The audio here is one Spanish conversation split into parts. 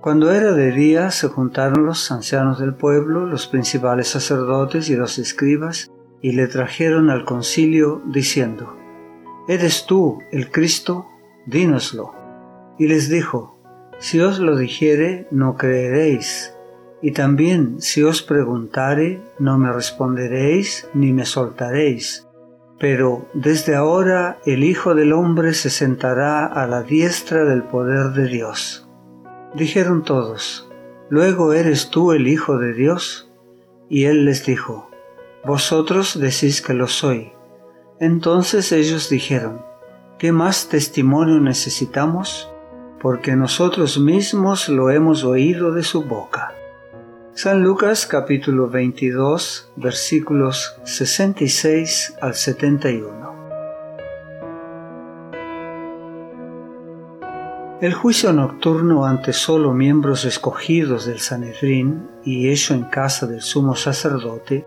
Cuando era de día se juntaron los ancianos del pueblo, los principales sacerdotes y los escribas, y le trajeron al concilio diciendo, ¿Eres tú el Cristo? Dínoslo. Y les dijo, Si os lo dijere, no creeréis, y también si os preguntare, no me responderéis ni me soltaréis. Pero desde ahora el Hijo del Hombre se sentará a la diestra del poder de Dios. Dijeron todos, ¿luego eres tú el Hijo de Dios? Y él les dijo, Vosotros decís que lo soy. Entonces ellos dijeron, ¿qué más testimonio necesitamos? Porque nosotros mismos lo hemos oído de su boca. San Lucas capítulo 22 versículos 66 al 71. El juicio nocturno ante solo miembros escogidos del Sanedrín y hecho en casa del sumo sacerdote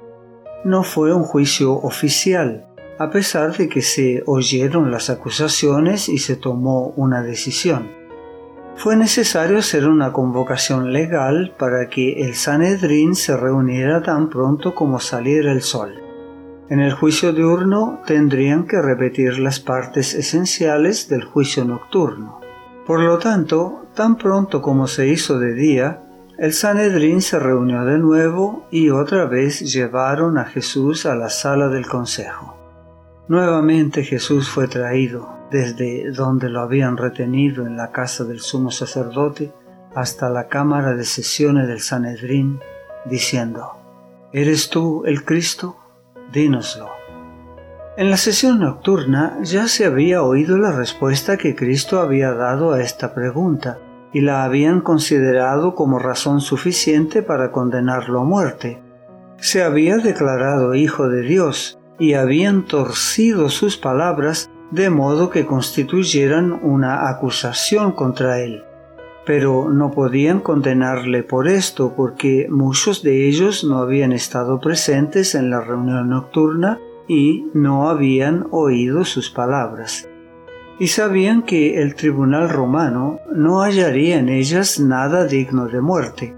no fue un juicio oficial, a pesar de que se oyeron las acusaciones y se tomó una decisión. Fue necesario hacer una convocación legal para que el Sanedrín se reuniera tan pronto como saliera el sol. En el juicio diurno tendrían que repetir las partes esenciales del juicio nocturno. Por lo tanto, tan pronto como se hizo de día, el Sanedrín se reunió de nuevo y otra vez llevaron a Jesús a la sala del consejo. Nuevamente Jesús fue traído desde donde lo habían retenido en la casa del sumo sacerdote hasta la cámara de sesiones del Sanedrín, diciendo, ¿Eres tú el Cristo? Dínoslo. En la sesión nocturna ya se había oído la respuesta que Cristo había dado a esta pregunta, y la habían considerado como razón suficiente para condenarlo a muerte. Se había declarado hijo de Dios, y habían torcido sus palabras de modo que constituyeran una acusación contra él. Pero no podían condenarle por esto porque muchos de ellos no habían estado presentes en la reunión nocturna y no habían oído sus palabras. Y sabían que el tribunal romano no hallaría en ellas nada digno de muerte.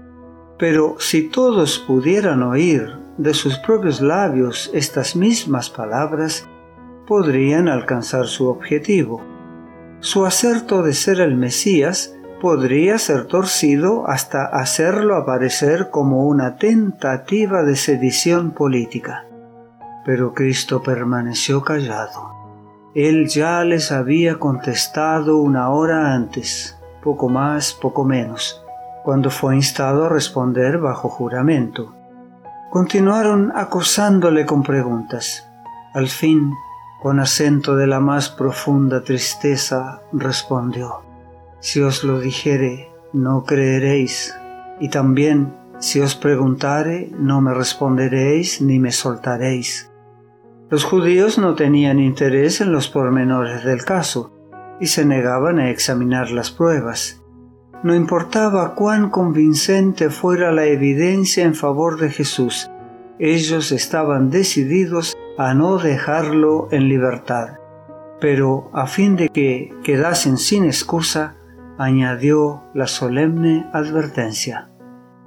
Pero si todos pudieran oír de sus propios labios estas mismas palabras, podrían alcanzar su objetivo. Su acerto de ser el Mesías podría ser torcido hasta hacerlo aparecer como una tentativa de sedición política. Pero Cristo permaneció callado. Él ya les había contestado una hora antes, poco más, poco menos, cuando fue instado a responder bajo juramento. Continuaron acosándole con preguntas. Al fin, con acento de la más profunda tristeza, respondió, Si os lo dijere, no creeréis, y también, si os preguntare, no me responderéis ni me soltaréis. Los judíos no tenían interés en los pormenores del caso y se negaban a examinar las pruebas. No importaba cuán convincente fuera la evidencia en favor de Jesús, ellos estaban decididos a no dejarlo en libertad. Pero a fin de que quedasen sin excusa, añadió la solemne advertencia.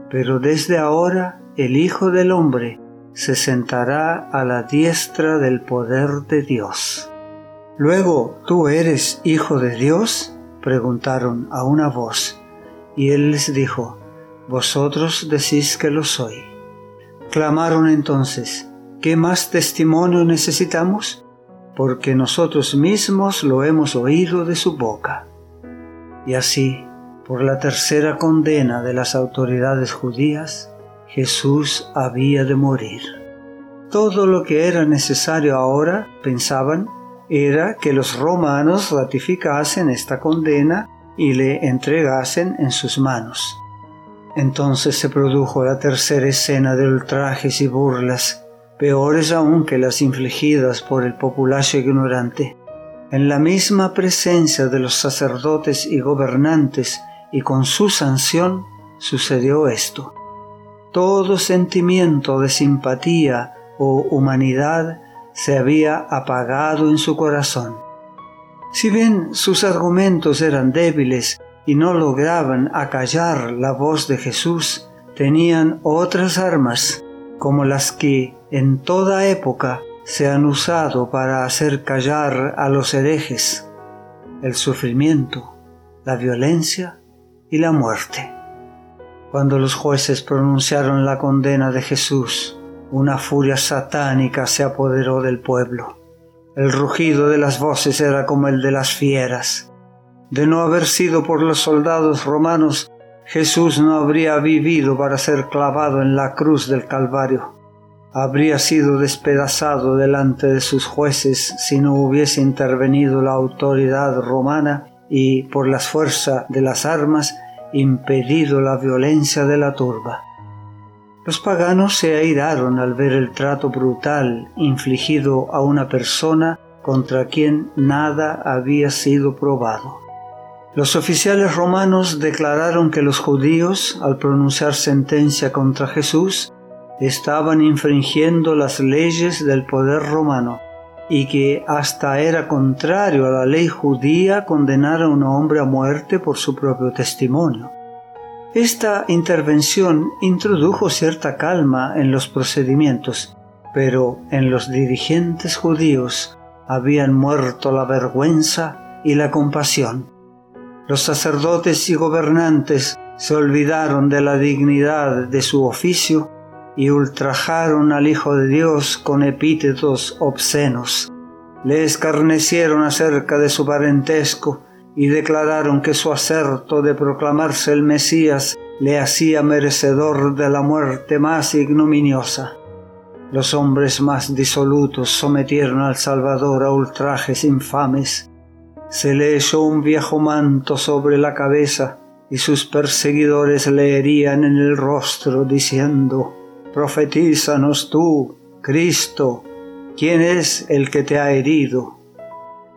Pero desde ahora el Hijo del Hombre se sentará a la diestra del poder de Dios. Luego, ¿tú eres hijo de Dios? preguntaron a una voz, y él les dijo, Vosotros decís que lo soy. Clamaron entonces, ¿qué más testimonio necesitamos? Porque nosotros mismos lo hemos oído de su boca. Y así, por la tercera condena de las autoridades judías, Jesús había de morir. Todo lo que era necesario ahora, pensaban, era que los romanos ratificasen esta condena y le entregasen en sus manos. Entonces se produjo la tercera escena de ultrajes y burlas, peores aún que las infligidas por el populacho ignorante. En la misma presencia de los sacerdotes y gobernantes y con su sanción sucedió esto todo sentimiento de simpatía o humanidad se había apagado en su corazón. Si bien sus argumentos eran débiles y no lograban acallar la voz de Jesús, tenían otras armas, como las que en toda época se han usado para hacer callar a los herejes, el sufrimiento, la violencia y la muerte. Cuando los jueces pronunciaron la condena de Jesús, una furia satánica se apoderó del pueblo. El rugido de las voces era como el de las fieras. De no haber sido por los soldados romanos, Jesús no habría vivido para ser clavado en la cruz del Calvario. Habría sido despedazado delante de sus jueces si no hubiese intervenido la autoridad romana y, por las fuerzas de las armas, impedido la violencia de la turba. Los paganos se airaron al ver el trato brutal infligido a una persona contra quien nada había sido probado. Los oficiales romanos declararon que los judíos, al pronunciar sentencia contra Jesús, estaban infringiendo las leyes del poder romano y que hasta era contrario a la ley judía condenar a un hombre a muerte por su propio testimonio. Esta intervención introdujo cierta calma en los procedimientos, pero en los dirigentes judíos habían muerto la vergüenza y la compasión. Los sacerdotes y gobernantes se olvidaron de la dignidad de su oficio y ultrajaron al Hijo de Dios con epítetos obscenos. Le escarnecieron acerca de su parentesco y declararon que su acerto de proclamarse el Mesías le hacía merecedor de la muerte más ignominiosa. Los hombres más disolutos sometieron al Salvador a ultrajes infames. Se le echó un viejo manto sobre la cabeza y sus perseguidores le herían en el rostro diciendo, Profetízanos tú, Cristo, ¿quién es el que te ha herido?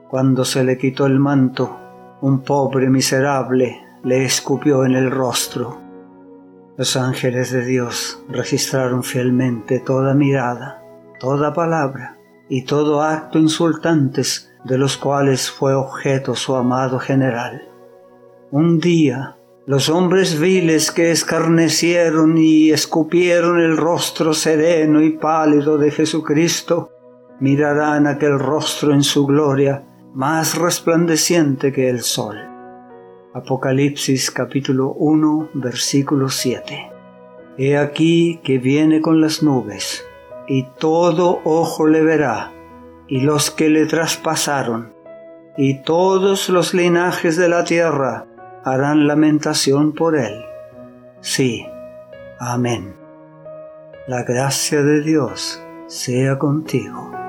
Cuando se le quitó el manto, un pobre miserable le escupió en el rostro. Los ángeles de Dios registraron fielmente toda mirada, toda palabra y todo acto insultantes de los cuales fue objeto su amado general. Un día los hombres viles que escarnecieron y escupieron el rostro sereno y pálido de Jesucristo, mirarán aquel rostro en su gloria más resplandeciente que el sol. Apocalipsis capítulo 1 versículo 7. He aquí que viene con las nubes, y todo ojo le verá, y los que le traspasaron, y todos los linajes de la tierra, harán lamentación por él. Sí, amén. La gracia de Dios sea contigo.